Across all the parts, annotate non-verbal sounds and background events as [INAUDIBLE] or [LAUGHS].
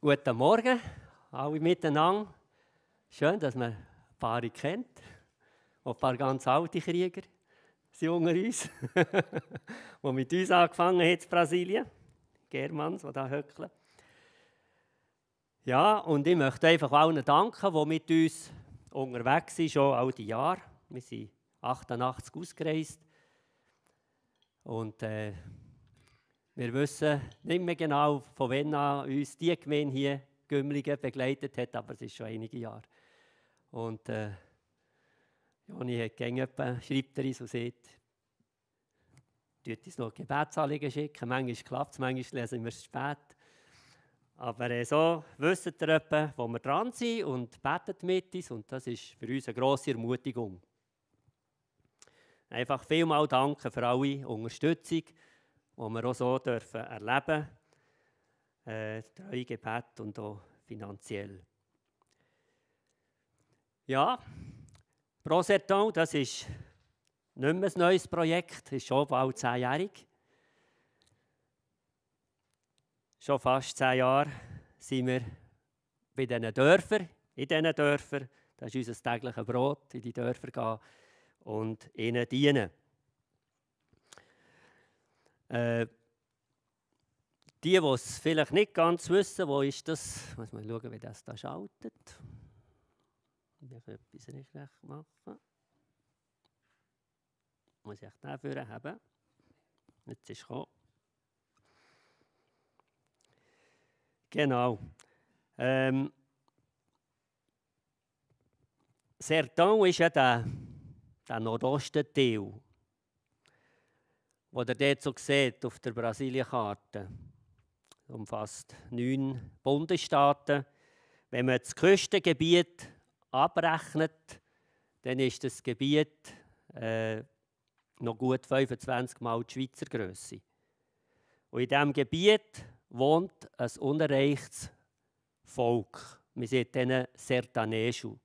Guten Morgen, alle miteinander. Schön, dass man ein paar kennt. Auch ein paar ganz alte Krieger sind unter uns, [LAUGHS] die mit uns angefangen haben in Brasilien. Germans, die hier höckeln. Ja, und ich möchte einfach allen danken, die mit uns unterwegs sind, schon all die Jahre. Wir sind 88 ausgereist. Und äh, wir wissen nicht mehr genau, von wann an uns die Gemeinde hier Gümligen begleitet hat, aber es ist schon einige Jahre. Und äh, Joni hat gerne schreibt er uns und sagt, tut uns noch Gebetsanliegen schicken. Manchmal klappt es, manchmal lesen wir es spät. Aber äh, so wissen ihr etwa, wo wir dran sind und betet mit uns. Und das ist für uns eine grosse Ermutigung. Einfach vielmal danken für alle Unterstützung die wir auch so dürfen erleben dürfen. Äh, treue Gebet und auch finanziell. Ja, Proserton, das ist nicht mehr ein neues Projekt, ist schon bald zehnjährig. Schon fast zehn Jahre sind wir bei diesen Dörfern, in diesen Dörfern. Das ist unser tägliches Brot, in die Dörfer gehen und ihnen dienen. Äh, die, die es vielleicht nicht ganz wissen, wo ist das? Ich muss mal schauen, wie das da schaltet. Ich muss etwas nicht recht machen. Muss ich dafür haben. Jetzt ist es Genau. Ähm, Sertão ist ja der, der Nordosten-Teil was ihr dort so seht auf der Brasilienkarte. Umfasst neun Bundesstaaten. Wenn man das Küstengebiet abrechnet, dann ist das Gebiet äh, noch gut 25 Mal die Schweizer Größe. Und in diesem Gebiet wohnt ein unerreichtes Volk. Wir sind denen Sertanejo.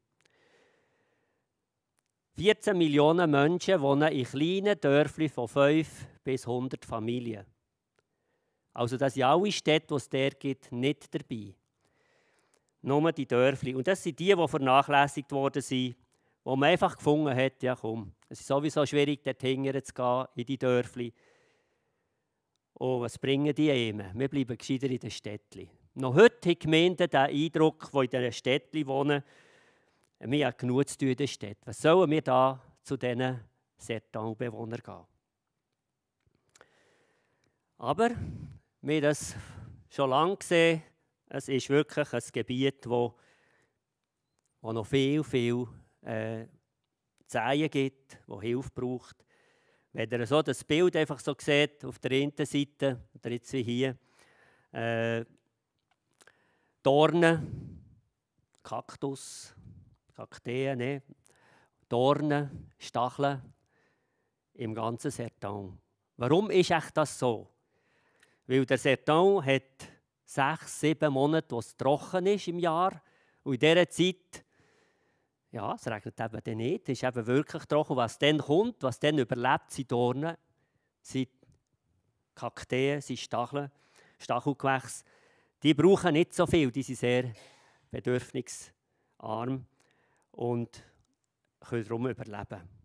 14 Millionen Menschen wohnen in kleinen Dörfern von 5 bis 100 Familien. Also das sind alle Städte, die es der gibt, nicht dabei. Nur die Dörfli. Und das sind die, die vernachlässigt worden sind, wo man einfach gefunden hat, ja komm, es ist sowieso schwierig, dort hingern zu gehen, in die Dörfli. Und was bringen die eben? Wir bleiben gescheiter in den Städtchen. Noch heute haben Gemeinden den Eindruck, die in diesen Städtchen wohnen, wir haben genug zu tun in der Stadt. Was sollen wir da zu diesen Sertan-Bewohnern gehen? Aber wir haben das schon lange gesehen. Es ist wirklich ein Gebiet, wo, wo noch viel, viel äh, Zehen gibt, wo Hilfe braucht. Wenn ihr so das Bild einfach so seht, auf der einen Seite, oder jetzt wie hier, äh, Dornen, Kaktus, Kakteen, ne? Dornen, Stacheln im ganzen Sertan. Warum ist echt das so? Weil der Sertan hat sechs, sieben Monate, wo es trocken ist im Jahr. Und in dieser Zeit, ja, es regnet eben dann nicht, es ist eben wirklich trocken. Was dann kommt, was dann überlebt, sind Dornen, sind Kakteen, sind Stacheln, Stachelgewächse. Die brauchen nicht so viel, die sind sehr bedürfnisarm und können darum überleben.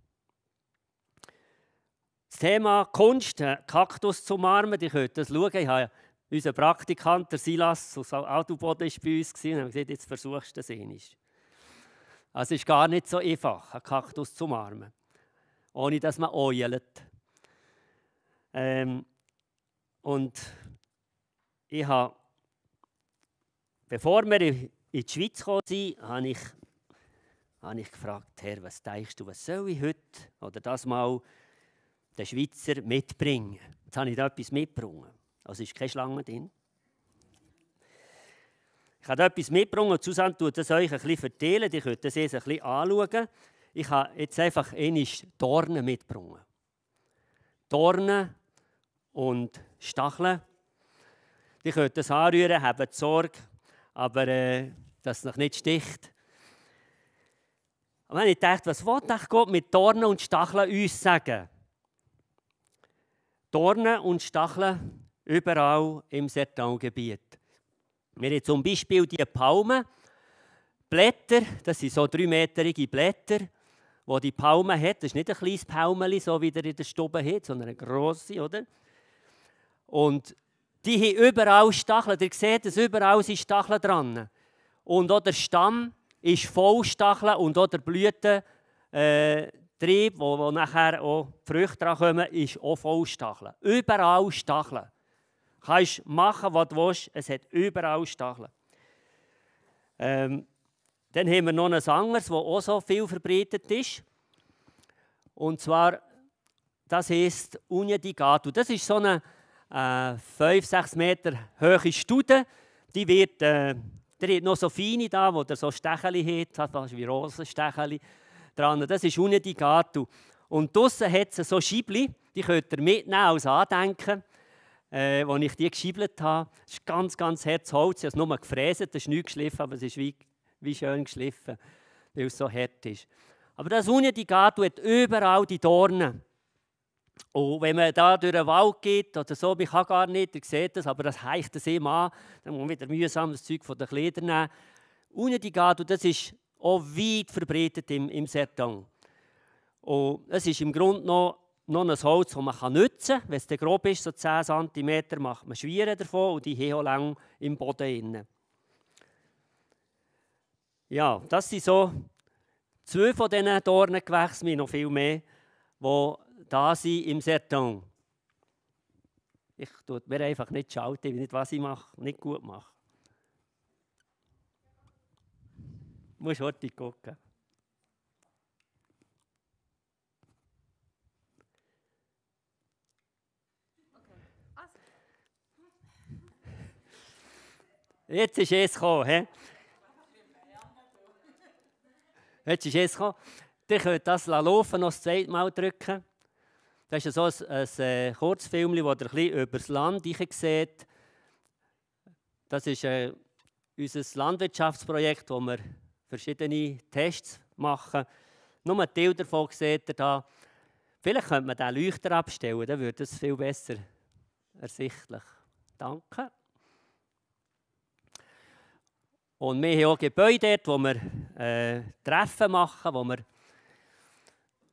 Das Thema Kunst, Kaktus zu umarmen, ihr könnt das schauen. Ich habe unser Praktikant, der Silas aus Autoboden, war bei uns und haben gesagt, jetzt versuchst du das. Also es ist gar nicht so einfach, einen Kaktus zu umarmen, ohne dass man eult. Ähm, und ich habe, bevor wir in die Schweiz gekommen sind, habe ich habe ich gefragt, Herr, was denkst du, was soll ich heute oder das mal den Schweizer mitbringen? Jetzt habe ich da etwas mitgebracht. Also ist keine Schlange drin. Ich habe etwas mitgebracht Susanne tut das euch ein bisschen verteilen. Ihr könnt das jetzt ein bisschen anschauen. Ich habe jetzt einfach einmal Dornen mitgebracht. Dornen und Stacheln. Ihr könnt das anrühren, habt Sorge, aber äh, dass es noch nicht sticht. Und dann habe ich gedacht, was will Gott mit Dornen und Stacheln uns sagen? Dornen und Stacheln überall im Sertangebiet. Wir haben zum Beispiel die Palmen, Blätter, das sind so dreimeterige Blätter, wo die Palme hat. Das ist nicht ein kleines Palmeli, so wie der in der Stube hat, sondern eine grosse, oder? Und die haben überall Stacheln. Ihr seht, dass überall sind Stacheln dran. Und auch der Stamm ist voll Stacheln und auch der Blütentrieb, äh, wo, wo nachher auch die Früchte dran kommen, ist auch voll Stacheln. Überall Stacheln. Du kannst machen, was du willst, es hat überall Stacheln. Ähm, dann haben wir noch ein anderes, das auch so viel verbreitet ist. Und zwar, das heisst Unedigato. Das ist so eine äh, 5-6 Meter hohe Stude. Die wird, äh, der hat noch so feine da, wo der so Stecheli hat, fast wie Rosenstecheli dran. Das ist Unedigato. Und draussen hat es so Schiebli, die könnt ihr mitnehmen als Andenken. Äh, als ich die geschiebelt habe, das ist ganz, ganz hart Holz. Ich habe es nur gefräst, das ist nicht geschliffen, aber es ist wie wie schön geschliffen, weil es so hart ist. Aber das Unedigato hat überall die Dornen. Und wenn man da durch den Wald geht oder so, ich kann gar nicht, ihr seht das, aber das heicht das immer an, dann muss man wieder mühsam das Zeug von den Kleidern nehmen. Unedigato, das ist auch weit verbreitet im, im Sertong. Und es ist im Grunde noch, noch ein Holz, das man nutzen kann. Wenn es grob ist, so 10 cm, macht man Schwieren davon und die haben lang im Boden. Ja, das sind so zwei von diesen Dornengewächsen, noch viel mehr, die da sind im Serton. Ich tue mir einfach nicht schalten, nicht was ich mache, nicht gut mache. Du musst heute gucken. Jetzt ist es gekommen. He? Jetzt ist es gekommen. Ihr könnt das laufen, noch das zweite Mal drücken. Das ist so ein, ein, ein äh, Kurzfilm, wo ihr ein bisschen über das Land seht. Das ist äh, unser Landwirtschaftsprojekt, wo wir verschiedene Tests machen. Nur ein Teil davon seht ihr da. Vielleicht könnte man den Leuchter abstellen, dann würde es viel besser ersichtlich. Danke. Und wir haben auch Gebäude dort, wo wir äh, Treffen machen, wo wir,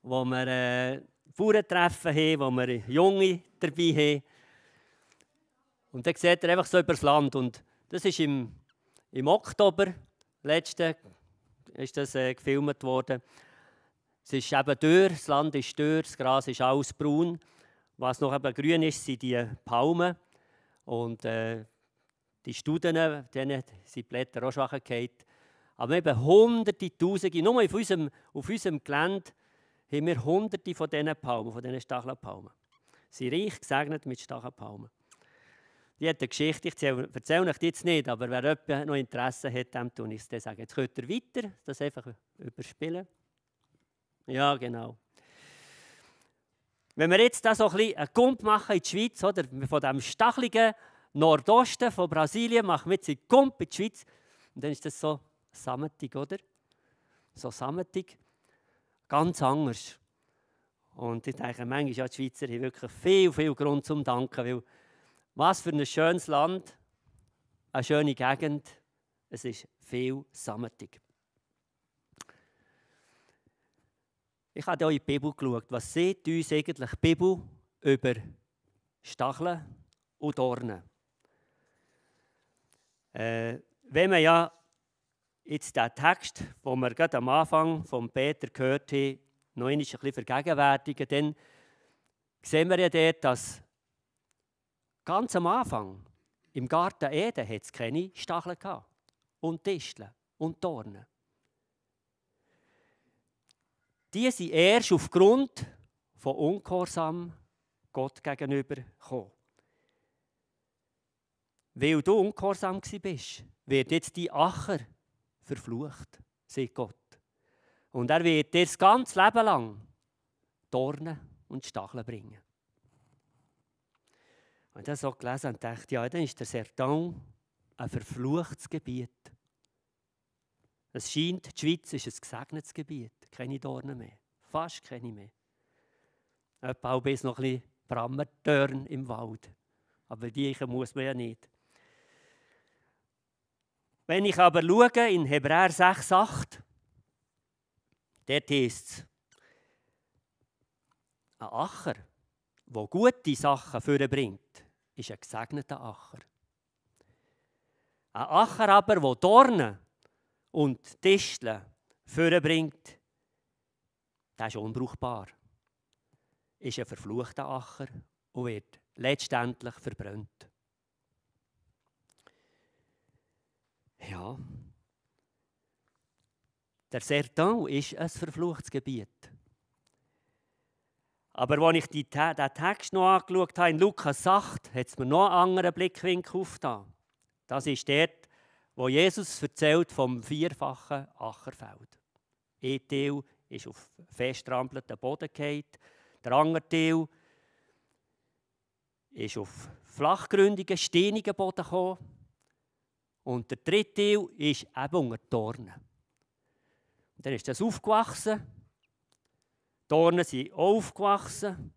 wo wir äh, Bauerntreffen haben, wo wir Junge dabei haben. Und dann seht ihr einfach so über das Land. Und das ist im, im Oktober, letzten, ist das äh, gefilmt worden. Es ist eben dürr, das Land ist dürr, das Gras ist alles braun. Was noch eben grün ist, sind die Palmen. Und äh, die Studien, denen sind die Blätter auch schwach gefallen. Aber eben hunderte, tausende, nur auf unserem, auf unserem Gelände haben wir hunderte von diesen Palmen, von diesen Stachelpalmen. Sie sind reich gesegnet mit Stachelpalmen. Die hat eine Geschichte, ich erzähle euch die jetzt nicht, aber wer noch Interesse hat, dem tue ich es sagen. Jetzt könnt ihr weiter das einfach überspielen. Ja, genau. Wenn wir jetzt da so ein bisschen einen Gump machen in die Schweiz, oder, von diesem stacheligen Nordosten von Brasilien, machen wir jetzt einen Gump in die Schweiz, und dann ist das so sammetig, oder? So sammetig. Ganz anders. Und ich denke, manchmal ja, die Schweizer haben wirklich viel, viel Grund zum Danken, weil was für ein schönes Land, eine schöne Gegend, es ist viel sammetig. Ich habe hier in die Bibel geschaut. Was sieht uns eigentlich die Bibel über Stacheln und Dornen? Äh, wenn man ja jetzt den Text, den wir gerade am Anfang von Peter gehört haben, noch ein bisschen vergegenwärtigen, dann sehen wir ja dort, dass ganz am Anfang im Garten Eden es keine Stacheln gehabt und Disteln und Dornen. Die sind erst aufgrund von Ungehorsam Gott gegenüber gekommen. Weil du ungehorsam bist, wird jetzt die Acher verflucht, sagt Gott. Und er wird dir das ganze Leben lang Dornen und Stacheln bringen. Und das so gelesen und dachte, ja, dann ist der Sertan ein verfluchtes Gebiet. Es scheint, die Schweiz ist ein gesegnetes Gebiet, keine Dornen mehr, fast keine mehr. Etwa bis noch ein bisschen Brammertörn im Wald. Aber die muss man ja nicht. Wenn ich aber schaue in Hebräer 6,8, dort heißt es, ein Acher, der gute Sachen vorbringt, ist ein gesegneter Acher. Ein Acher aber, der Dornen und Disteln vorbringt, der ist unbrauchbar. Ist ein verfluchter Acher und wird letztendlich verbrannt. Ja. Der Sertan ist ein verfluchtes Gebiet. Aber als ich die, den Text noch angeschaut habe, in Lukas 8, hat es mir noch einen anderen Blickwinkel aufgetan. Das ist dort, wo Jesus erzählt vom vierfachen Ackerfeld. Ein Teil ist auf festtrampelten Boden gefallen, der andere Teil ist auf flachgründigen, steinigen Boden gekommen und der dritte Teil ist eben unter Dornen. Und dann ist das aufgewachsen, Dornen sind aufgewachsen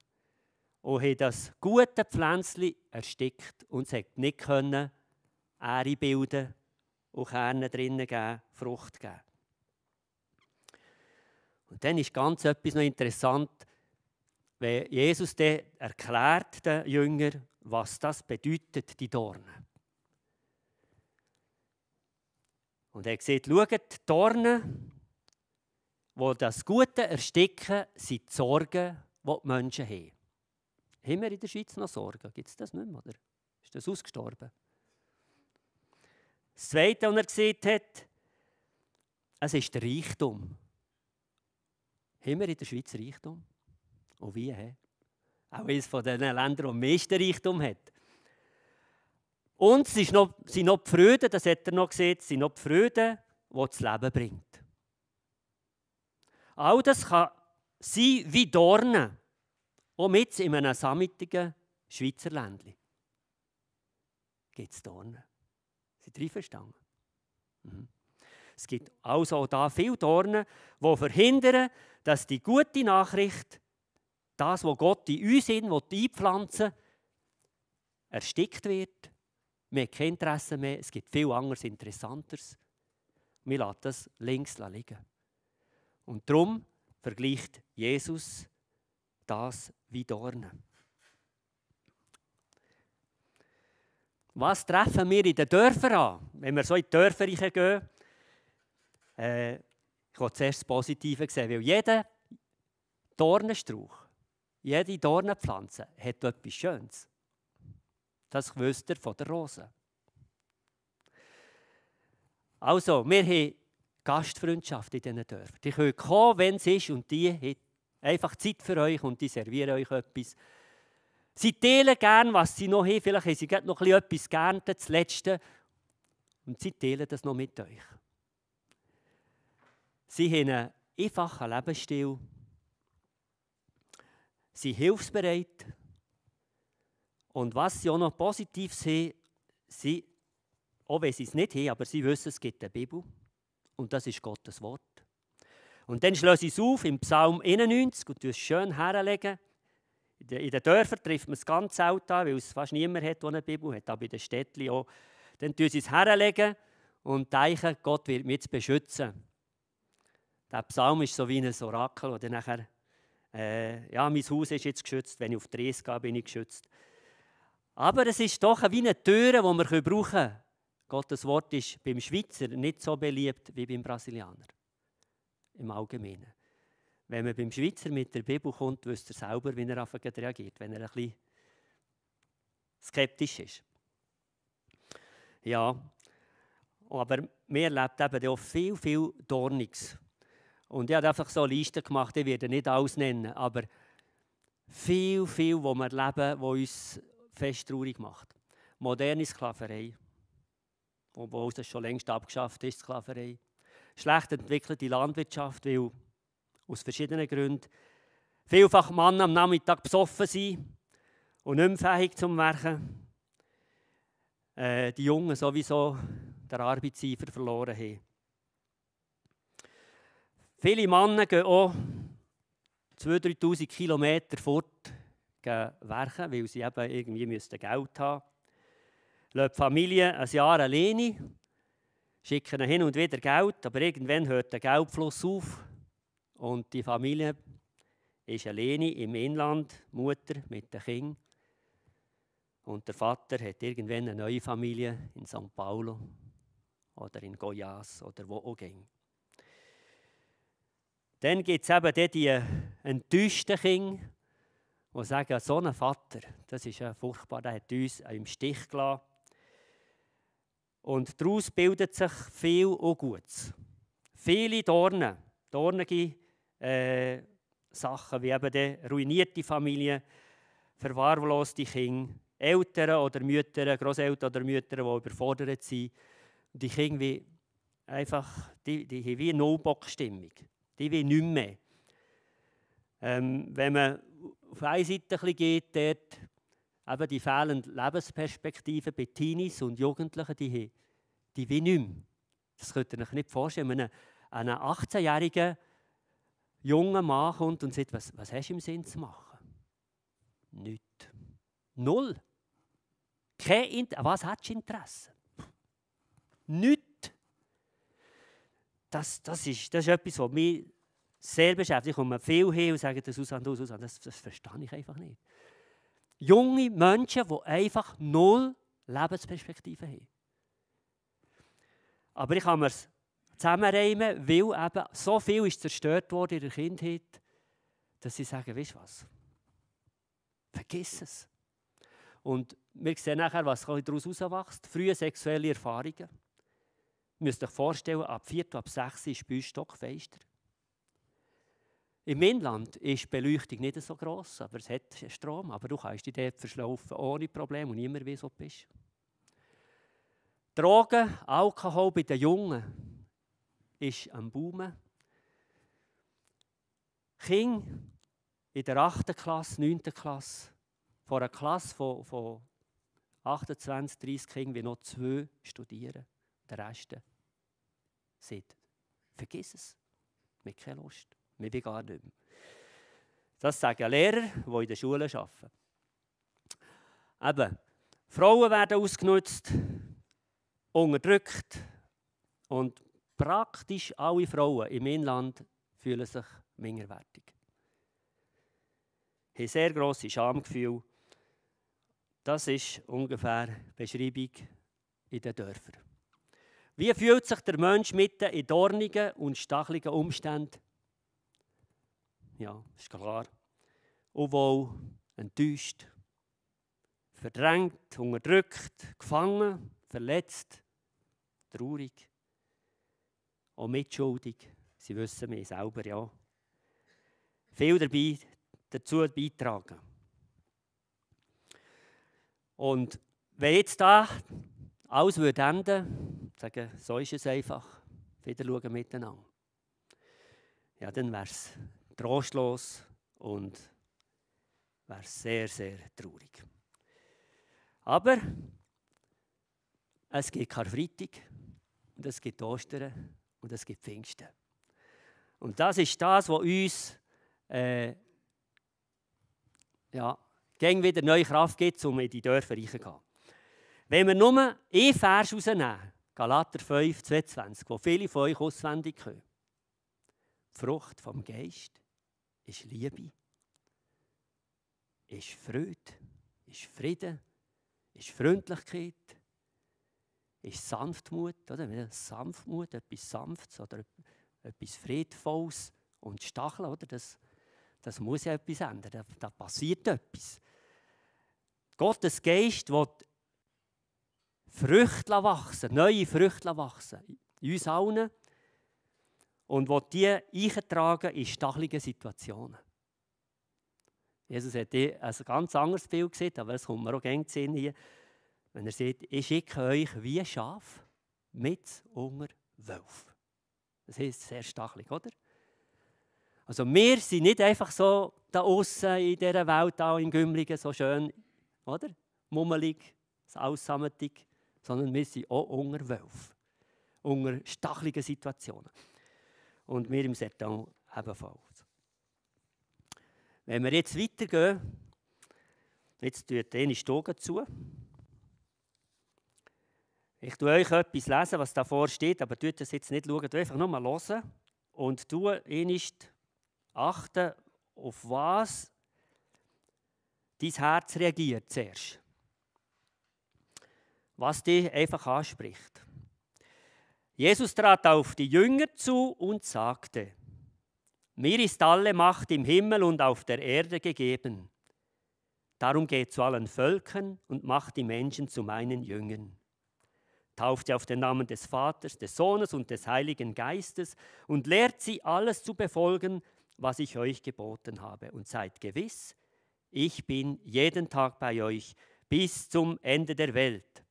und haben das gute Pflänzchen erstickt und es konnte nicht können Ähre bilden und Kerne drinnen geben, Frucht geben. Und dann ist ganz etwas noch interessant, wenn Jesus dann erklärt den Jüngern, was das bedeutet, die Dornen. Und er sieht, schaut, die Dornen, die das Gute ersticken, sind die Sorgen, die die Menschen haben. Haben wir in der Schweiz noch Sorgen? Gibt es das nicht mehr, oder? Ist das ausgestorben? Das Zweite, was er gesehen hat, es ist der Reichtum. Haben wir in der Schweiz Reichtum? Und wie? He? Auch eines von den Ländern, die am meisten Reichtum hat. Und es sind noch die Freude, das hat er noch gesehen, es sind noch die Freude, die das Leben bringt. All das kann sein wie Dornen, auch mit in einem sammitigen Schweizer Ländchen. Gibt es Dornen? Sind ihr verstanden? Mhm. Es gibt also auch da viele Dornen, die verhindern, dass die gute Nachricht, das, was Gott in uns einpflanzen erstickt wird. Wir haben kein Interesse mehr, es gibt viel anderes Interessanteres. Wir lassen das links liegen. Und darum vergleicht Jesus das wie Dornen. Was treffen wir in den Dörfern an? Wenn wir so in die Dörfer gehen, äh, ich will zuerst das Positive sehen, weil jeder Dornenstrauch, jede Dornenpflanze hat etwas Schönes. Das wisst ihr von der Rose. Also, wir haben Gastfreundschaft in diesen Dörfern. Die können kommen, wenn es ist, und die haben einfach Zeit für euch und die servieren euch etwas. Sie teilen gern, was sie noch haben. Vielleicht haben sie gerade noch etwas geerntet, das Letzte. Und sie teilen das noch mit euch. Sie haben einen einfachen Lebensstil. Sie sind hilfsbereit. Und was sie auch noch positiv sehen, sie, auch wenn sie es nicht haben, aber sie wissen, es gibt eine Bibel. Und das ist Gottes Wort. Und dann schließe ich es auf im Psalm 91 und es schön herlegen. In den Dörfern trifft man es ganz selten an, weil es fast niemand hat, der eine Bibel hat, aber in den Städten auch. Dann tun sie es herlegen und denken, Gott wird mich jetzt beschützen. Der Psalm ist so wie ein Orakel, oder nachher, äh, ja, mein Haus ist jetzt geschützt, wenn ich auf Reise gehe, bin ich geschützt. Aber es ist doch wie eine Tür, die wir brauchen können. Gottes Wort ist beim Schweizer nicht so beliebt wie beim Brasilianer. Im Allgemeinen. Wenn man beim Schweizer mit der Bibel kommt, wisst ihr selber, wie er reagiert, wenn er ein bisschen skeptisch ist. Ja, aber mir erlebt eben auch viel, viel Dorniges. Und ich habe einfach so eine Liste gemacht, ich werde nicht alles nennen, aber viel, viel, wo wir erleben, was uns fest traurig macht. Moderne Sklaverei, obwohl das schon längst abgeschafft ist, Sklaverei. Schlecht entwickelte Landwirtschaft, weil aus verschiedenen Gründen. Vielfach Männer am Nachmittag besoffen sind und nicht mehr fähig zum Werken. Äh, die Jungen sowieso der Arbeitseifer verloren haben. Viele Männer gehen auch 2'000, 3'000 Kilometer fort werken, weil sie eben irgendwie Geld haben Lassen die Familie ein Jahr alleine schicken hin und wieder Geld, aber irgendwann hört der Geldfluss auf und die Familie ist alleine im Inland, Mutter mit den Kindern. Und der Vater hat irgendwann eine neue Familie in St. Paulo oder in Goiás oder wo auch ging. Dann gibt es eben die enttäuschten Kinder, die sagen, so ein Vater, das ist ja furchtbar, der hat uns im Stich gelassen. Und daraus bildet sich viel Ungutes. Viele Dornen, dornige äh, Sachen, wie eben die ruinierte Familie, verwahrloste Kinder, Eltern oder Mütter, Großeltern oder Mütter, die überfordert sind. Und die Kinder wie einfach, die, die haben wie eine No-Bock-Stimmung. Die will nicht mehr. Ähm, wenn man auf eine Seite ein geht, dort eben die fehlende Lebensperspektive bei Teenies und Jugendlichen, die, die will nicht mehr. Das könnt ihr euch nicht vorstellen. Wenn ein 18-jähriger junger Mann kommt und sagt, was, was hast du im Sinn zu machen? Nichts. Null. Kein Inter was hast du Interesse? Nichts. Das, das, ist, das ist etwas, was mich sehr beschäftigt. Ich komme viel hin und sage, das Susanne, du, Susanne, das, das verstehe ich einfach nicht. Junge Menschen, die einfach null Lebensperspektive haben. Aber ich kann mir es zusammenreimen, weil eben so viel ist zerstört worden in der Kindheit, dass sie sagen, weißt du was? Vergiss es. Und wir sehen nachher, was daraus herauswächst. Frühe sexuelle Erfahrungen. Ihr müsst euch vorstellen, ab 4. ab 6 ist bei uns stockfeister. Im Inland ist die Beleuchtung nicht so gross, aber es hat Strom. Aber du kannst dich dort verschlaufen ohne Probleme und niemand weiß, wo du bist. Drogen, Alkohol bei den Jungen ist am Boomen. Kinder in der 8. Klasse, 9. Klasse, vor einer Klasse von, von 28, 30 Kindern, wie noch zwei studieren. Der Rest sagt, vergiss es, haben keine Lust, wir will gar nicht mehr. Das sagen Lehrer, die in der Schule arbeiten. Eben, Frauen werden ausgenutzt, unterdrückt und praktisch alle Frauen im Inland fühlen sich minderwertig. Sie haben sehr grosse Schamgefühl. Das ist ungefähr die Beschreibung in den Dörfern. Wie fühlt sich der Mensch mitten in dornigen und stacheligen Umständen? Ja, ist klar. Obwohl enttäuscht, verdrängt, unterdrückt, gefangen, verletzt, traurig, auch mitschuldig. Sie wissen mir selber, ja. Viel dabei dazu beitragen. Und wenn jetzt da alles würde enden, sagen, so ist es einfach, wieder schauen miteinander, ja, dann wäre es trostlos und wäre sehr, sehr traurig. Aber es gibt Karfreitag und es gibt Ostern und es gibt Pfingsten. Und das ist das, was uns äh, ja, gegen wieder neue Kraft gibt, um in die Dörfer reinzugehen. Wenn wir nur einen Vers rausnehmen, Galater 5, 22, wo viele von euch auswendig können. Frucht vom Geist ist Liebe, ist Freude, ist Frieden, ist Freundlichkeit, ist Sanftmut, oder? Sanftmut, etwas Sanftes oder etwas Friedvolles und Stacheln, oder? Das, das muss ja etwas ändern, da, da passiert etwas. Gottes Geist will Früchte wachsen, neue Früchte wachsen, in uns allen und will die eintragen in stachelige Situationen. Jesus hat ein ganz anderes Bild gesehen, aber es kommt mir auch gerne zu hier. Wenn er sagt, ich schicke euch wie Schaf mit unter Wölfe. Das heißt sehr stachelig, oder? Also wir sind nicht einfach so da außen in dieser Welt, da in Gümligen, so schön, oder? Mummelig, aussammetig, sondern wir sind auch unter Wölfe, unter stacheligen Situationen. Und wir im Sertan ebenfalls. Wenn wir jetzt weitergehen, jetzt tut eine Stogen zu. Ich tue euch etwas lesen, was davor steht, aber tut das jetzt nicht schauen, einfach nur mal hören und tue nicht achten, auf was dein Herz reagiert zuerst. Was dich einfach anspricht. Jesus trat auf die Jünger zu und sagte, mir ist alle Macht im Himmel und auf der Erde gegeben. Darum geht zu allen Völkern und macht die Menschen zu meinen Jüngern. Tauft sie auf den Namen des Vaters, des Sohnes und des Heiligen Geistes und lehrt sie alles zu befolgen, was ich euch geboten habe. Und seid gewiss, ich bin jeden Tag bei euch bis zum Ende der Welt.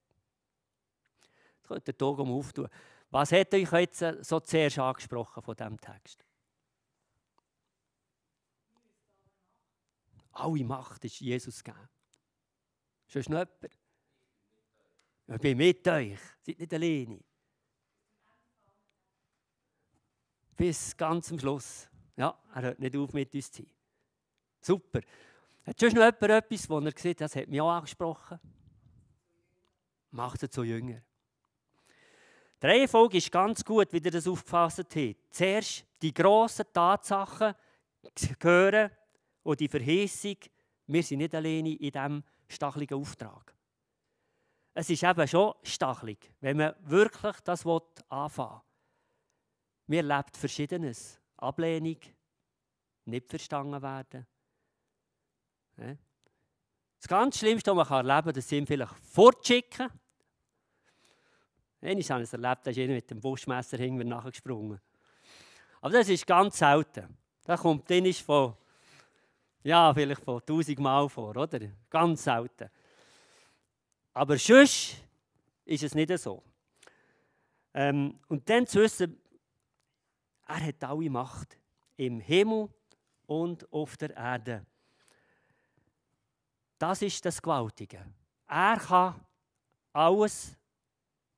Jetzt könnt ihr die Augen auftun. Was hat euch jetzt so zuerst angesprochen von diesem Text? Alle Macht ist Jesus gegeben. Sonst noch jemand? Ich bin mit euch. Seid nicht alleine. Bis ganz zum Schluss. Ja, er hört nicht auf, mit uns zu sein. Super. Hat schon noch jemand etwas, wo er sieht, das hat mich auch angesprochen? Macht er zu Jünger. Die Reihenfolge ist ganz gut, wie ihr das aufgefasst habt. Zuerst die grossen Tatsachen hören und die Verheißung, wir sind nicht alleine in diesem stacheligen Auftrag. Es ist eben schon stachelig, wenn man wirklich das anfangen will. Wir erleben Verschiedenes. Ablehnung, nicht verstanden werden. Das ganz Schlimmste, was man erleben kann, das sind vielleicht fortschicken. Ich habe es erlebt, da ist jemand mit dem Buschmesser hinten nachgesprungen. Aber das ist ganz selten. Das kommt dann von, ja, vielleicht von tausend Mal vor, oder? Ganz selten. Aber sonst ist es nicht so. Ähm, und dann zu wissen, er hat alle Macht im Himmel und auf der Erde. Das ist das Gewaltige. Er kann alles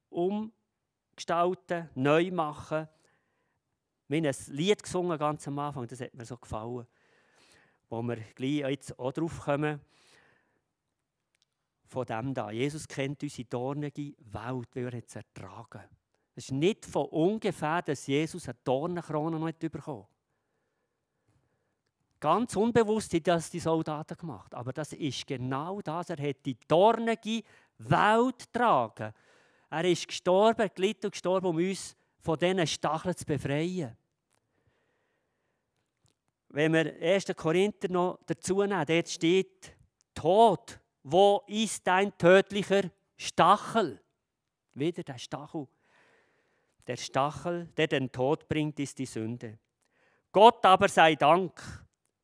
umgestalten, neu machen. Wir haben ein Lied gesungen ganz am Anfang, das hat mir so gefallen, wo wir gleich jetzt auch drauf kommen. Von dem da. Jesus kennt unsere dornige Welt, weil er es ertragen hat. Es ist nicht von ungefähr, dass Jesus eine Dornenkrone noch nicht bekommen Ganz unbewusst hat das die Soldaten gemacht. Aber das ist genau das. Er hat die dornige Welt getragen. Er ist gestorben, gelitten und gestorben, um uns von diesen Stacheln zu befreien. Wenn wir 1. Korinther noch dazu nehmen, dort steht, Tod, wo ist dein tödlicher Stachel? Wieder der Stachel. Der Stachel, der den Tod bringt, ist die Sünde. Gott aber sei Dank,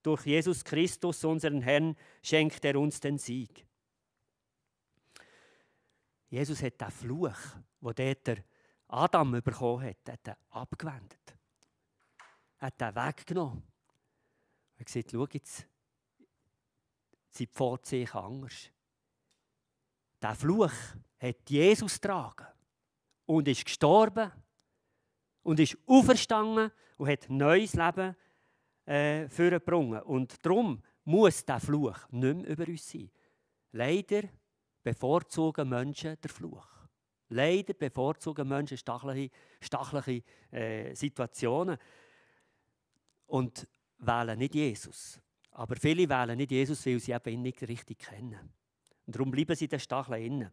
durch Jesus Christus, unseren Herrn, schenkt er uns den Sieg. Jesus hat den Fluch, den der Adam bekommen hat, hat abgewendet. Er hat den weggenommen. Er gesagt, schau jetzt, sie pfort sich anders. Der Fluch hat Jesus getragen und ist gestorben und ist auferstanden und hat neues Leben äh, vorgebracht. Und darum muss der Fluch nicht mehr über uns sein. Leider bevorzugen Menschen den Fluch. Leider bevorzugen Menschen stachliche, stachliche äh, Situationen und wählen nicht Jesus. Aber viele wählen nicht Jesus, weil sie eben ihn nicht richtig kennen. Und darum bleiben sie den Stacheln innen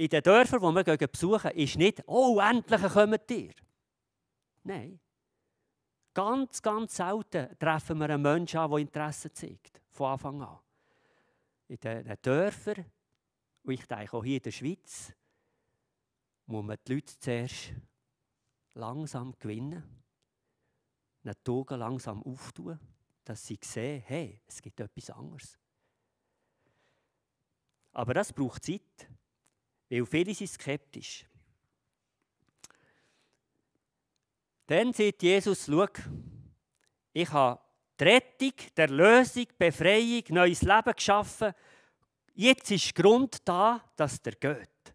in den Dörfern, die wir besuchen, ist nicht, oh, endlich kommen ihr. Nein. Ganz, ganz selten treffen wir einen Menschen an, der Interesse zeigt. Von Anfang an. In den Dörfern, und ich denke auch hier in der Schweiz, muss man die Leute zuerst langsam gewinnen, die Augen langsam auftun, dass sie sehen, hey, es gibt etwas anderes. Aber das braucht Zeit. Weil viele sind skeptisch. Dann sagt Jesus, schau, ich habe die Rettung, Erlösung, Befreiung, neues Leben geschaffen. Jetzt ist Grund da, dass der geht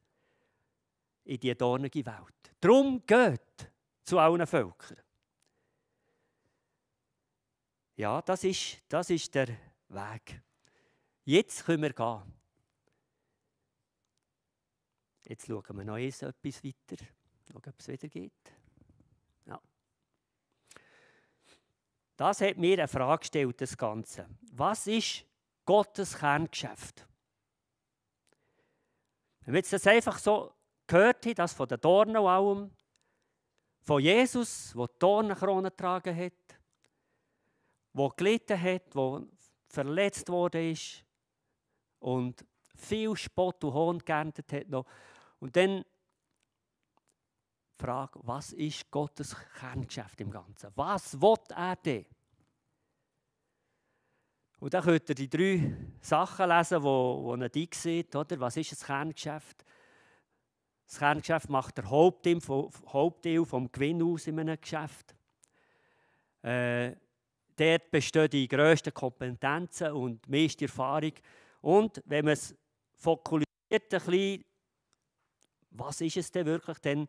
in die dornige Welt. Darum geht zu allen Völkern. Ja, das ist, das ist der Weg. Jetzt können wir gehen. Jetzt schauen wir noch etwas weiter. Ob es wieder geht. Ja. Das hat mir eine Frage gestellt, das Ganze. Was ist Gottes Kerngeschäft? Wenn wir das einfach so gehört haben, das von den Dornen von Jesus, der die Dornenkrone getragen hat, der gelitten hat, der verletzt worden ist und viel Spott und Hohn geerntet hat. Und dann Frage, was ist Gottes Kerngeschäft im Ganzen? Was will er denn? Und dann könnt ihr die drei Sachen lesen, die er die sieht. Oder? Was ist das Kerngeschäft? Das Kerngeschäft macht der Hauptteil Hauptteil vom Gewinn aus in einem Geschäft. Äh, dort bestehen die grössten Kompetenzen und die meiste Erfahrung. Und wenn man es fokussiert ein bisschen, was ist es denn wirklich, dann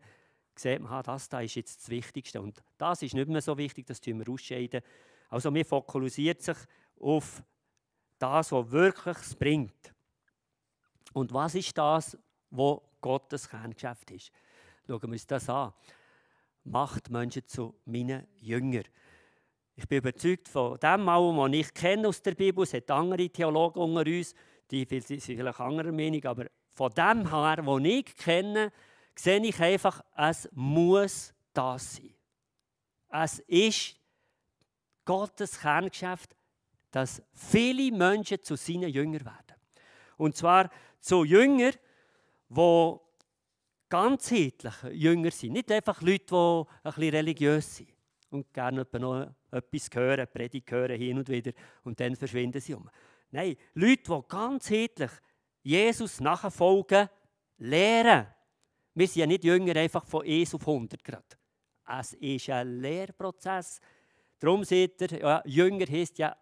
sieht man, das da ist jetzt das Wichtigste. Und das ist nicht mehr so wichtig, das tun wir ausscheiden. Also man fokussiert sich auf das, was wirklich bringt. Und was ist das, was Gottes Kerngeschäft ist? Schauen wir uns das an. Macht Menschen zu meinen Jüngern. Ich bin überzeugt von dem, was ich kenne aus der Bibel. Es hat andere Theologen unter uns, die sind vielleicht anderer Meinung, aber von dem her, was ich kenne, sehe ich einfach, es muss das sein. Es ist Gottes Kerngeschäft, dass viele Menschen zu seinen Jüngern werden. Und zwar zu Jüngern, die ganzheitliche Jünger sind. Nicht einfach Leute, die ein bisschen religiös sind und gerne noch etwas hören, Predigt hören hin und wieder und dann verschwinden sie um. Nein, Leute, die ganzheitlich Jesus nachfolgen, lehren. Wir sind ja nicht Jünger einfach von 1 auf 100 Grad. Es ist ein Lehrprozess. Darum seht ihr, ja, Jünger heißt ja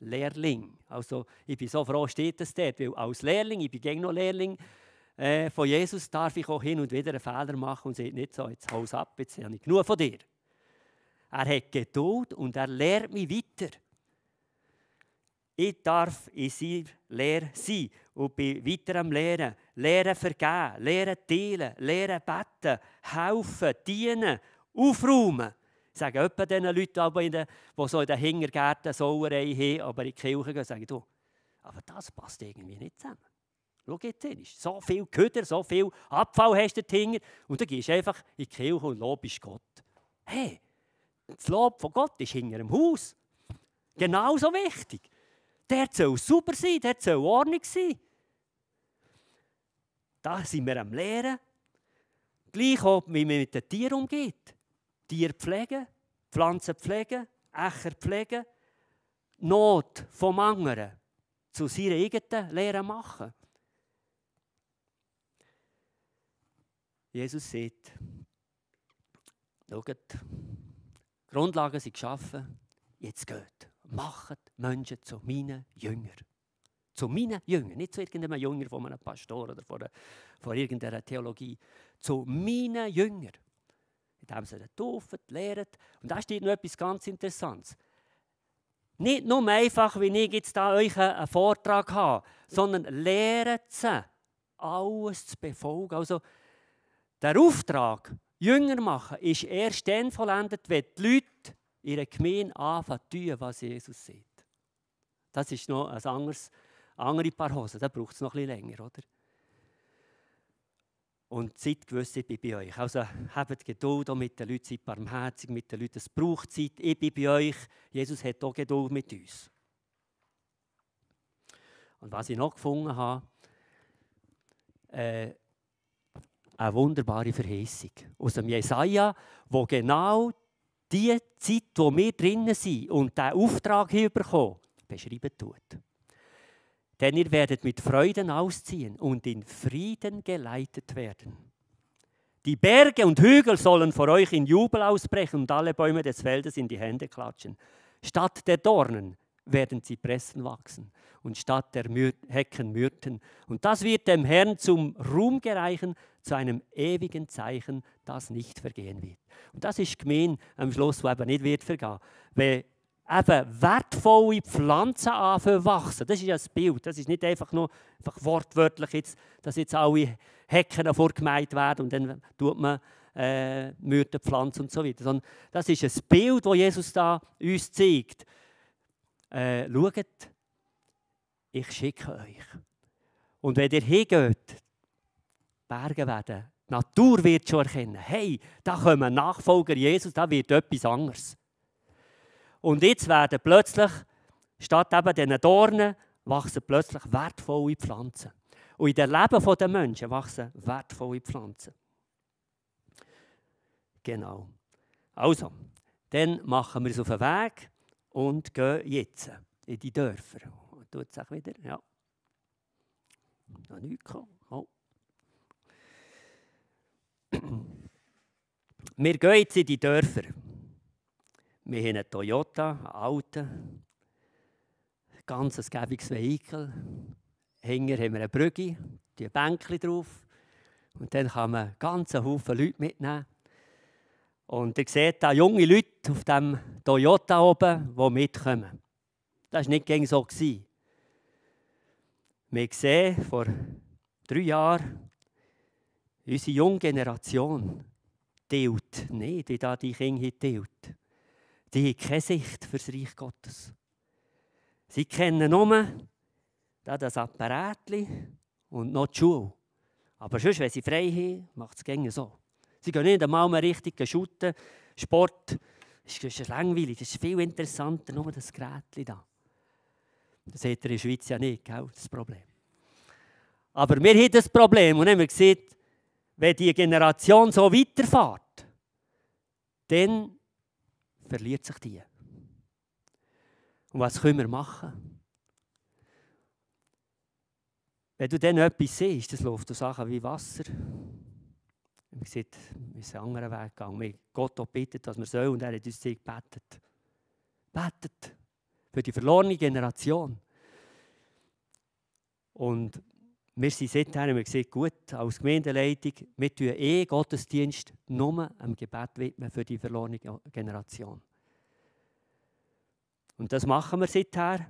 Lehrling. Also ich bin so froh, steht das dort, weil als Lehrling, ich bin gegen noch Lehrling äh, von Jesus, darf ich auch hin und wieder einen Fehler machen und sagt nicht so, jetzt haus ab, jetzt habe ich genug von dir. Er hat Geduld und er lehrt mich weiter. Ich darf in seiner Lehre sein und bin weiter Lehren. Lehren vergeben, Lehren teilen, Lehren beten, helfen, dienen, aufräumen. Ich sage etwa den Leuten, die so in den Hintergärten Sauerei haben, aber in die Kirche gehen, sage du, aber das passt irgendwie nicht zusammen. Schau jetzt hin, so viel Köder, so viel Abfall hast du dahinter und dann gehst du einfach in die Kirche und lobst Gott. Hey, das Lob von Gott ist hinter dem Haus. Genauso wichtig. Der soll super sein, der soll Ordnung sein. Da sind wir am Lehren. Gleich auch, wie man mit den Tieren umgeht. Tiere pflegen, Pflanzen pflegen, Ächer pflegen, Not vom anderen zu seiner eigenen Lehre machen. Jesus sagt, schaut, Grundlagen sind geschaffen, jetzt geht. Macht Menschen zu meinen Jüngern. Zu meinen Jüngern, nicht zu irgendeinem Jünger von einem Pastor oder von, von irgendeiner Theologie. Zu meinen Jüngern indem sie taufen, lehren. Und da steht noch etwas ganz Interessantes. Nicht nur einfach, wie ich jetzt da euch einen Vortrag habe, sondern lehrt sie, alles zu befolgen. Also, der Auftrag, Jünger machen, ist erst dann vollendet, wenn die Leute ihre Gemeinde anfangen zu tun, was Jesus sagt. Das ist noch ein anderes, andere Paar Hosen, da braucht es noch ein bisschen länger, oder? Und Zeit gewiss, ich bin bei euch. Also habt Geduld auch mit den Leuten, seid barmherzig mit den Leuten. Es braucht Zeit, ich bin bei euch. Jesus hat auch Geduld mit uns. Und was ich noch gefunden habe, äh, eine wunderbare Verheißung aus dem Jesaja, wo genau die Zeit, wo wir drinnen sind und diesen Auftrag hier bekommen, beschreiben tut. Denn ihr werdet mit Freuden ausziehen und in Frieden geleitet werden. Die Berge und Hügel sollen vor euch in Jubel ausbrechen und alle Bäume des Feldes in die Hände klatschen. Statt der Dornen werden Zypressen wachsen und statt der Myr Hecken Myrten. Und das wird dem Herrn zum Ruhm gereichen, zu einem ewigen Zeichen, das nicht vergehen wird. Und das ist gemein am Schluss, wo eben nicht wird vergehen. Wenn eben wertvolle Pflanzen anfangen wachsen. Das ist das Bild. Das ist nicht einfach nur einfach wortwörtlich, jetzt, dass jetzt alle Hecken vorgemeint werden und dann tut man äh, Myrtenpflanzen und so weiter. Sondern das ist ein Bild, das Jesus da uns zeigt. Äh, schaut, ich schicke euch. Und wenn ihr hingeht, Berge werden, die Natur wird schon erkennen, hey, da kommen Nachfolger Jesus, da wird etwas anderes. Und jetzt werden plötzlich, statt eben diesen Dornen, wachsen plötzlich wertvolle Pflanzen. Und in dem Leben der Menschen wachsen wertvolle Pflanzen. Genau. Also, dann machen wir es auf den Weg und gehen jetzt in die Dörfer. Tut es auch wieder? Ja. Noch nichts gekommen. Oh. [CLEARS THROAT] Wir gehen jetzt in die Dörfer. Wir haben einen Toyota, einen alten, ganz ein gäbiges Vehikel. Hinter haben wir eine Brücke, die Bänkchen drauf. Und dann kann man ganz Haufen Leute mitnehmen. Und ihr seht da junge Leute auf dem Toyota oben, die mitkommen. Das war nicht gegen so. Wir sehen vor drei Jahren, unsere junge Generation teilt nicht, wie die Kinder teilt. Die haben keine Sicht für das Reich Gottes. Sie kennen nur das Apparat und noch die Schule. Aber sonst, wenn sie frei haben, macht es gerne so. Sie gehen nicht einmal mehr richtig shooten. Sport das ist langweilig, das ist viel interessanter, nur das Gerät da. Das hat er in der Schweiz ja nicht, das Problem. Aber wir haben das Problem und haben gesagt, wenn die Generation so weiterfährt, dann verliert sich die. Und was können wir machen? Wenn du dann etwas siehst, das läuft so Sachen wie Wasser. Wir sind einen anderen Weg gegangen. Wir Gott auch bittet, dass wir sollen, und er hat uns gebetet. Betet für die verlorene Generation. Und wir sind seither haben wir gesagt, gut, als Gemeindeleitung, wir tun eh Gottesdienst nur am Gebet widmen für die verlorene Generation. Und das machen wir seither.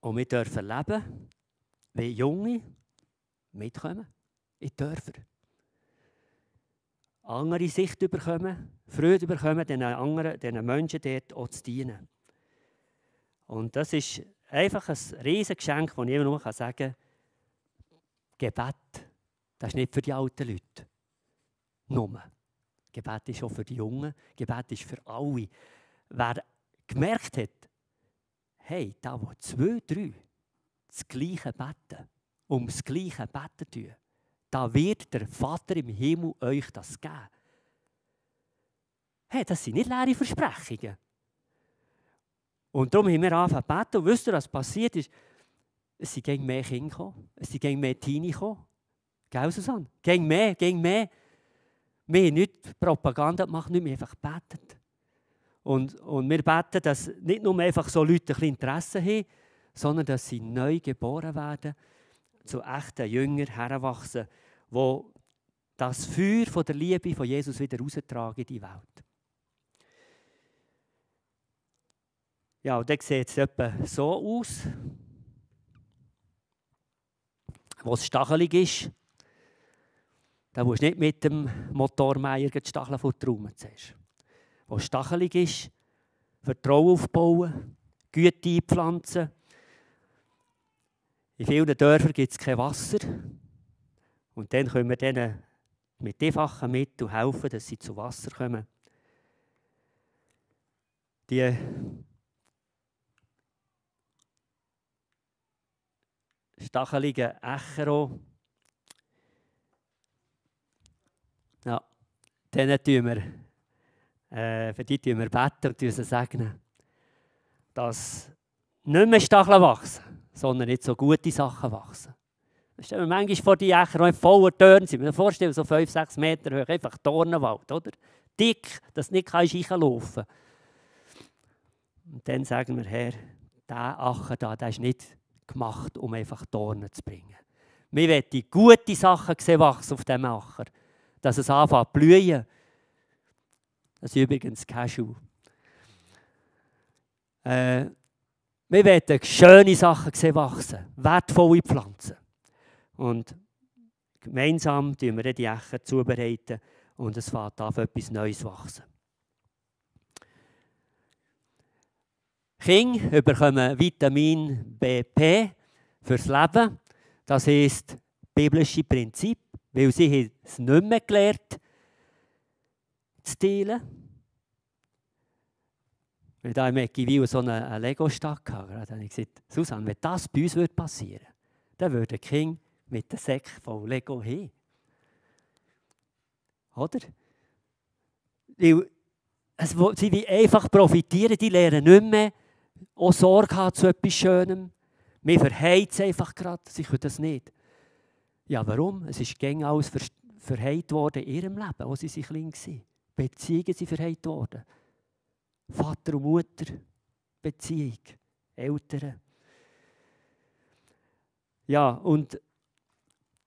Und wir dürfen leben, wie Junge mitkommen in Dörfer. Andere Sicht bekommen, Freude bekommen, den anderen, den Menschen dort auch zu dienen. Und das ist einfach ein riesiges Geschenk, das ich immer nur sagen kann, Gebet, das ist nicht für die alten Leute. Nur. Gebet ist auch für die Jungen. Gebet ist für alle. Wer gemerkt hat, hey, da wo zwei, drei das Gleiche beten, um das Gleiche beten tun, da wird der Vater im Himmel euch das geben. Hey, das sind nicht leere Versprechungen. Und darum haben wir angefangen zu beten. Und wisst ihr, was passiert ist? Es sind gegen mehr Kinder gekommen. Es sind gegen mehr Teenie gekommen. Gell, Susanne? Gegen mehr, gegen mehr. Wir haben nicht Propaganda gemacht, nicht mehr einfach gebetet. Und, und wir beten, dass nicht nur einfach so Leute ein Interesse haben, sondern dass sie neu geboren werden, zu echten Jüngern heranwachsen, die das Feuer von der Liebe von Jesus wieder raustragen in die Welt. Ja, und dann sieht es etwa so aus wo es stachelig ist, da musst du nicht mit dem Motormeier die Stacheln vertrauen zuerst. Wo es stachelig ist, Vertrauen aufbauen, Güte einpflanzen. In vielen Dörfern gibt es kein Wasser. Und dann können wir denen mit einfachen Mitteln helfen, dass sie zu Wasser kommen. Die stacheligen Echo. Ja, denen tun wir, äh, für die tun wir beten und segnen, dass nicht mehr Stacheln wachsen, sondern nicht so gute Sachen wachsen. Da stellen wir manchmal vor die Ächer, die voller Törn sind. Wir vorstellen, so 5, 6 Meter hoch, einfach Dornenwald, oder? Dick, dass du nicht reinlaufen kannst. Und dann sagen wir, Herr, dieser Acher da, der ist nicht gemacht, um einfach Dornen zu bringen. Wir wollen gute Sachen sehen wachsen auf diesem Acher. Dass es anfängt zu blühen. Das ist übrigens Cashew. Äh, wir werden schöne Sachen sehen wachsen, wertvolle Pflanzen. Und gemeinsam tun wir die Ächer zubereiten und es fängt an, etwas Neues wachsen. Kinder bekommen Vitamin BP fürs Leben. Das heisst biblische Prinzip, weil sie es nicht mehr gelernt zu teilen. Wenn da im Ekiwil so eine, Lego-Stadt hatte, dann habe ich gesagt, Susanne, wenn das bei uns passieren würde, dann würde ein Kind mit der Säck voll Lego hin. Oder? Weil es, sie wie einfach profitieren, die lernen nicht mehr, auch Sorge haben zu etwas Schönem. Wir verheizen einfach gerade, sie können das nicht. Ja, warum? Es ist gängig alles verheizt worden in ihrem Leben, als sie klein waren. Beziehungen sind verheizt worden. Vater und Mutter, Beziehung, Eltern. Ja, und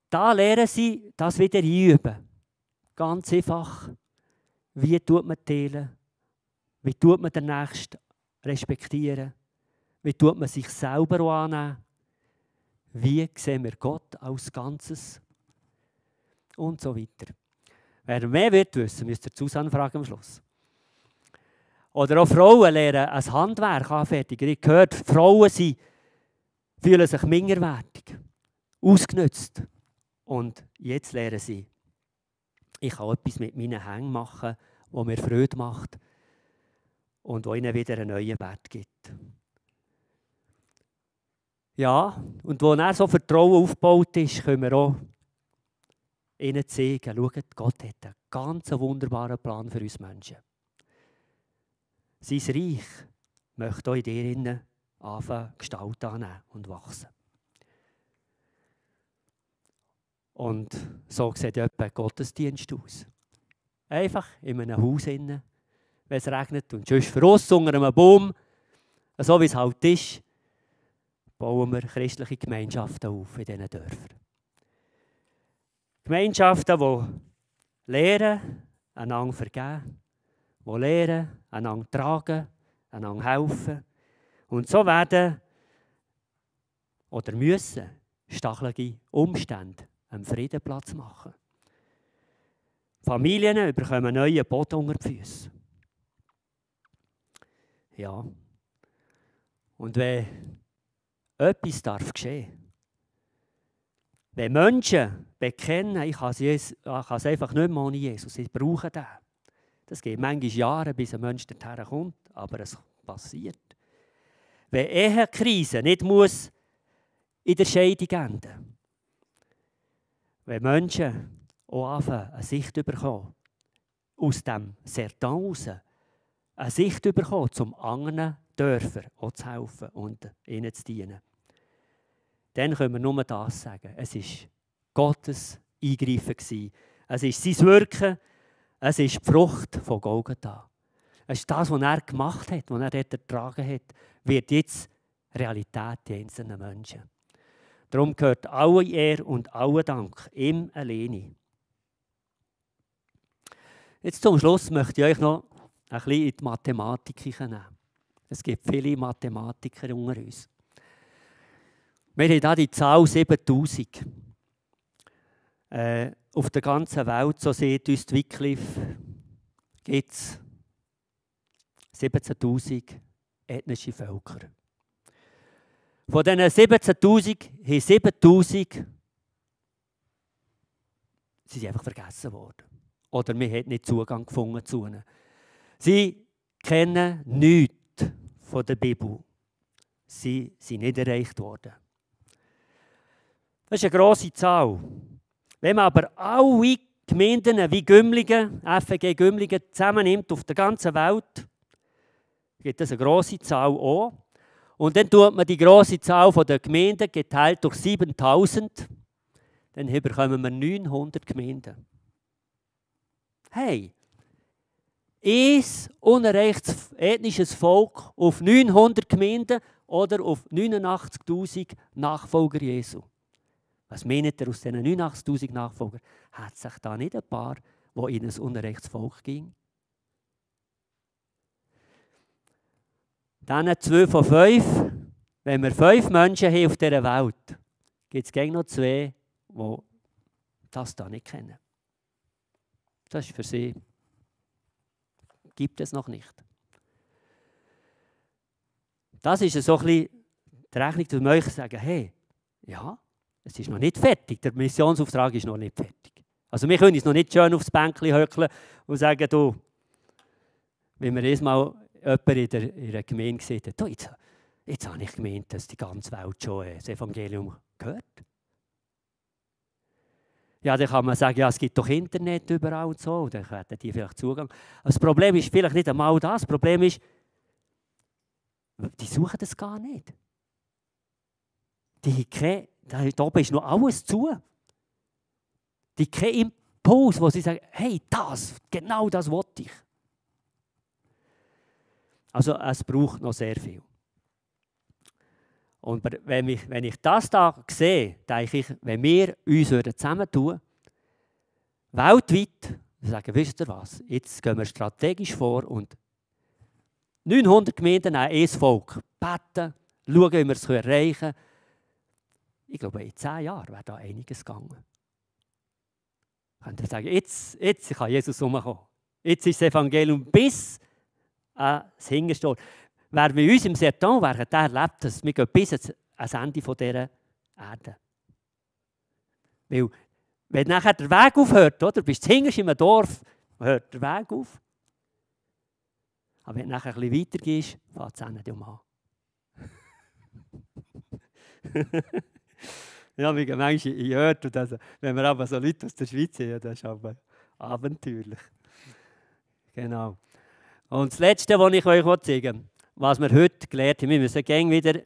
da lernen sie das wieder üben. Ganz einfach. Wie tut man teilen? Wie tut man den Nächsten respektieren? Wie tut man sich selber annehmen? Wie sehen wir Gott als Ganzes? Und so weiter. Wer mehr wird wissen, müsst ihr Susanne fragen am Schluss. Oder auch Frauen lernen ein Handwerk anfertigen. Ich gehört, Frauen sind, fühlen sich minderwertig, ausgenützt. Und jetzt lernen sie, ich kann etwas mit meinen Hängen machen, das mir Freude macht und wo ihnen wieder einen neuen Wert gibt. Ja, und wo er so Vertrauen aufgebaut ist, können wir auch ihnen zeigen, schaut, Gott hat einen ganz wunderbaren Plan für uns Menschen. Sein Reich möchte auch in dir anfangen, Gestalt annehmen und wachsen. Und so sieht etwa Gottesdienst aus. Einfach in einem Haus innen, wenn es regnet und sonst uns unter einem Baum, so wie es halt ist, bauen wir christliche Gemeinschaften auf in diesen Dörfern. Gemeinschaften, die lehren, einander vergeben, die lehren, einander tragen, einander helfen. Und so werden oder müssen stachelige Umstände einen Frieden Platz machen. Familien bekommen neue Boden unter die Füße. Ja. Und wenn etwas darf geschehen, wenn Menschen bekennen, ich kann es einfach nicht mehr ohne Jesus, sie brauchen den. Das geht manchmal Jahre, bis ein Mensch dorthin kommt, aber es passiert. Wenn Ehekrise nicht muss in der Scheidung enden wenn Menschen auch anfangen, eine Sicht bekommen, aus dem Sertan raus, eine Sicht bekommen, um anderen Dörfern auch zu helfen und ihnen zu dienen, dann können wir nur das sagen. Es war Gottes Eingreifen. Es ist sein Wirken, es ist die Frucht von Golgatha. Es ist das, was er gemacht hat, was er dort ertragen hat, wird jetzt Realität in einzelnen Menschen. Darum gehört alle Ehre und alle Dank ihm alleine. Jetzt zum Schluss möchte ich euch noch ein bisschen in die Mathematik nehmen. Es gibt viele Mathematiker unter uns. Wir haben hier die Zahl 7000. Äh, auf der ganzen Welt, so sieht uns die Wycliffe, gibt es 17.000 ethnische Völker. Von diesen 17.000 haben 7.000 sie sind einfach vergessen worden. Oder man hat nicht Zugang gefunden zu ihnen. Sie kennen nichts von der Bibel. Sie sind nicht erreicht worden. Das ist eine grosse Zahl. Wenn man aber alle Gemeinden wie Gümligen, FG Gümligen zusammennimmt auf der ganzen Welt, gibt es eine grosse Zahl auch. Und dann tut man die grosse Zahl der Gemeinden geteilt durch 7000, dann bekommen wir 900 Gemeinden. Hey, ein unerreichtes ethnisches Volk auf 900 Gemeinden oder auf 89.000 Nachfolger Jesu. Was meint ihr aus diesen 89.000 Nachfolgern? Hat sich da nicht ein paar, wo in ein unerreichtes Volk ging? Dann zwei von fünf. Wenn wir fünf Menschen haben auf dieser Welt, gibt es gegen noch zwei, die das da nicht kennen. Das ist für sie, gibt es noch nicht. Das ist so ein bisschen die Rechnung, dass wir euch sagen, hey, ja, es ist noch nicht fertig, der Missionsauftrag ist noch nicht fertig. Also wir können uns noch nicht schön aufs Bänkchen höckeln und sagen, du, wenn wir erstmal jemand in der, in der Gemeinde gesagt hat, jetzt, jetzt habe ich gemeint, dass die ganze Welt schon das Evangelium gehört. Ja, dann kann man sagen, ja, es gibt doch Internet überall und so, und dann hätten die vielleicht Zugang. Aber das Problem ist vielleicht nicht einmal das, das Problem ist, die suchen das gar nicht. Die keine, da oben ist noch alles zu. Die keinen Impuls, wo sie sagen, hey, das, genau das wollte ich. Also es braucht noch sehr viel. Und wenn ich, wenn ich das da sehe, denke ich, wenn wir uns zusammentun weltweit, sagen, wisst ihr was, jetzt gehen wir strategisch vor und 900 Gemeinden haben ein Volk, beten, schauen, wie wir es erreichen können. Ich glaube, in zehn Jahren wäre da einiges gegangen. Könnt ihr sagen, jetzt, jetzt kann Jesus umkommen. Jetzt ist das Evangelium bis ans Hingerstehen. Wer bei uns im Serton wäre, der erlebt das. Wir gehen bis ans Ende dieser Erde. Weil, wenn nachher der Weg aufhört, oder? bist du hinterst in einem Dorf, hört der Weg auf. Aber wenn du nachher bisschen weiter gehst, fängt es Ende [LAUGHS] an. ja, wie manchmal in Jörg, also, wenn wir aber so Leute aus der Schweiz sehen, das ist aber abenteuerlich. Genau. Und das Letzte, was ich euch zeigen will, was wir heute gelernt haben, wir müssen gerne wieder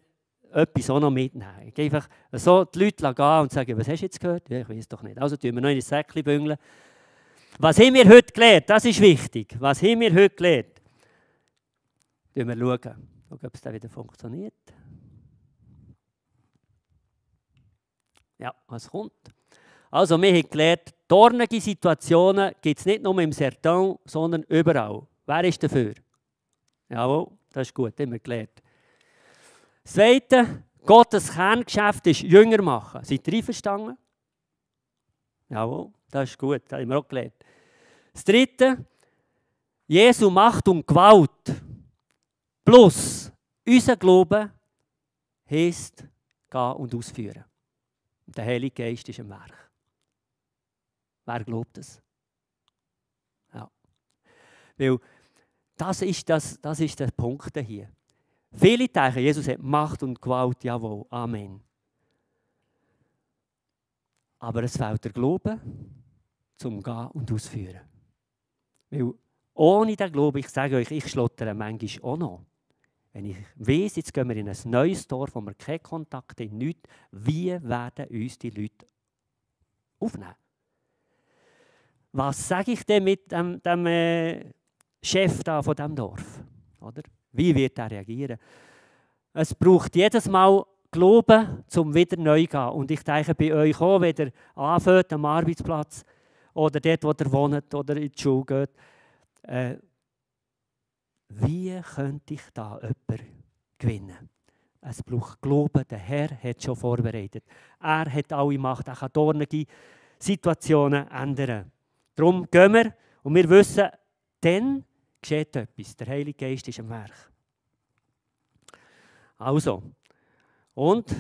etwas auch noch mitnehmen. Ich einfach so die Leute gehen und sagen, was hast du jetzt gehört? Ja, ich weiß doch nicht. Also tun wir noch in ein Säckchen büngeln. Was haben wir heute gelernt? Das ist wichtig. Was haben wir heute gelernt? Schauen wir schauen, ob es da wieder funktioniert. Ja, was kommt? Also, wir haben gelernt, dornige Situationen gibt es nicht nur im Sertan, sondern überall. Wer ist dafür? Jawohl, das ist gut, wir gelernt. Das Zweite, Gottes Kerngeschäft ist Jünger machen. Seid ihr einverstanden? Jawohl, das ist gut, das haben wir auch gelernt. Das Dritte, Jesu Macht und Gewalt plus unser Glaube heisst, gehen und ausführen. Der Heilige Geist ist im Werk. Wer glaubt das? Ja. Weil das ist, das, das ist der Punkt hier. Viele denken, Jesus hat Macht und Gewalt, jawohl, Amen. Aber es fehlt der Glaube zum Gehen und Ausführen. Weil ohne den Glauben, ich sage euch, ich schlottere manchmal auch noch. Wenn ich weiss, jetzt gehen wir in ein neues Dorf, wo wir keinen Kontakt haben, nichts, wie werden uns die Leute aufnehmen? Was sage ich denn mit dem, dem äh, Chef da von diesem Dorf? Oder? Wie wird er reagieren? Es braucht jedes Mal Glauben, um wieder neu zu gehen. Und ich denke bei euch auch, wenn ihr anfängt am Arbeitsplatz oder dort, wo ihr wohnt oder in die Schule geht, äh, wie könnte ich da jemanden gewinnen? Es braucht Glauben, der Herr hat schon vorbereitet. Er hat alle Macht, er kann dornige Situationen ändern. Darum gehen wir und wir wissen, dann geschieht etwas. Der Heilige Geist ist am Werk. Also, und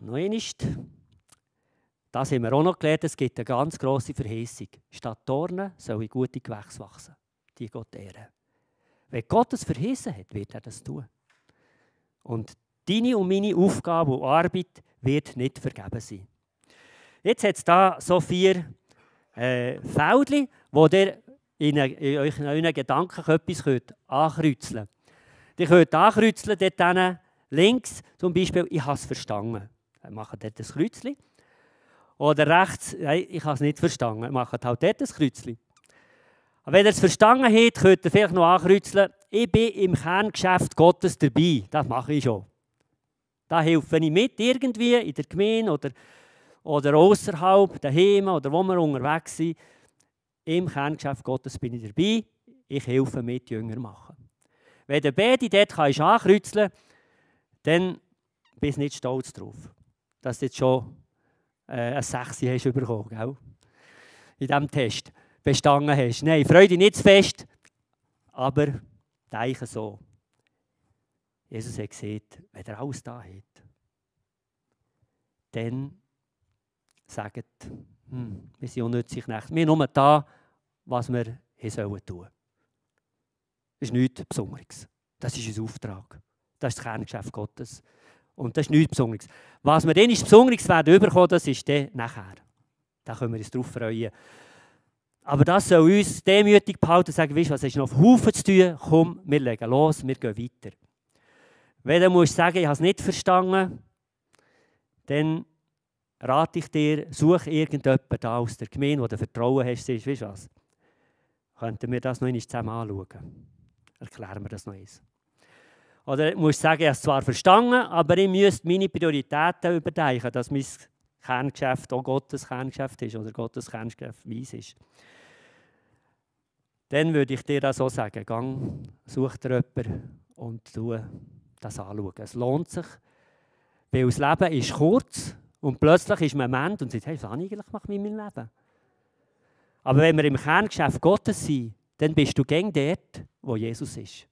noch einmal, das haben wir auch noch gelernt, es gibt eine ganz grosse Verheißung. Statt Dornen soll ich gute Gewächse wachsen, die Gott ehren. Wenn Gott es verheißen hat, wird er das tun. Und deine und meine Aufgabe und Arbeit wird nicht vergeben sein. Jetzt hat es da so vier äh, Feldchen, wo ihr in, in euch in euren Gedanken etwas könnt ankreuzeln könnt. Ihr könnt ankreuzeln dort links, zum Beispiel, ich habe es verstanden. Dann macht dort ein Kreuzchen. Oder rechts, ich habe es nicht verstanden. Macht halt dort ein Kreuzchen. Aber wenn ihr es verstanden habt, könnt ihr vielleicht noch ankreuzeln, ich bin im Kerngeschäft Gottes dabei. Das mache ich schon. Da helfe ich mit, irgendwie in der Gemeinde oder, oder außerhalb, daheim oder wo wir unterwegs sind. Im Kerngeschäft Gottes bin ich dabei. Ich helfe mit, Jünger machen. Wenn du beide dort kannst ankreuzeln dann bist du nicht stolz drauf, dass du jetzt schon äh, ein 6 hast bekommen, gell? in diesem Test bestanden hast. Nein, freue dich nicht zu fest, aber denke so. Jesus hat gesagt, wenn er alles da hat, dann sagt, hm, wir sind unnützig nicht. Wir nur da, was wir hier sollen tun. Das ist nichts Besonderes. Das ist unser Auftrag. Das ist das Kerngeschäft Gottes. Und das ist nichts Besonderes. Was wir dann ist Besonderes werden überkommen, das ist dann nachher. Da können wir uns darauf freuen. Aber das soll uns demütig behalten und sagen, weißt, was ist noch auf Haufen zu tun? Komm, wir legen los, wir gehen weiter. Wenn du musst sagen, ich habe es nicht verstanden, dann rate ich dir, such irgendjemanden da aus der Gemeinde, wo du Vertrauen hast, siehst, weißt du was? Könnten wir das noch einmal zusammen anschauen? Erklären wir das noch einmal. Oder du musst sagen, ich habe es zwar verstanden, aber ich müsste meine Prioritäten überdenken, dass mein Kerngeschäft auch Gottes Kerngeschäft ist oder Gottes Kerngeschäft weiss ist. Dann würde ich dir das auch sagen, gang, such dir jemanden und tu das anschauen. Es lohnt sich, weil das Leben ist kurz und plötzlich ist man Mensch und sagt, hey, was habe ich eigentlich mit meinem Leben? Aber wenn wir im Kerngeschäft Gottes sind, dann bist du gegen dort, wo Jesus ist.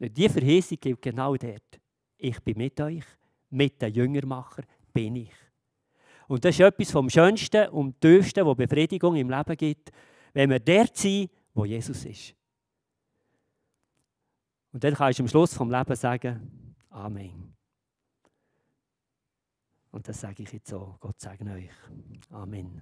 Und diese Verheißung gilt genau dort. Ich bin mit euch, mit den Jüngermacher bin ich. Und das ist etwas vom Schönsten und Tiefsten, was Befriedigung im Leben gibt, wenn wir dort sind, wo Jesus ist. Und dann kannst du am Schluss vom Leben sagen, Amen. Und das sage ich jetzt so. Gott segne euch. Amen.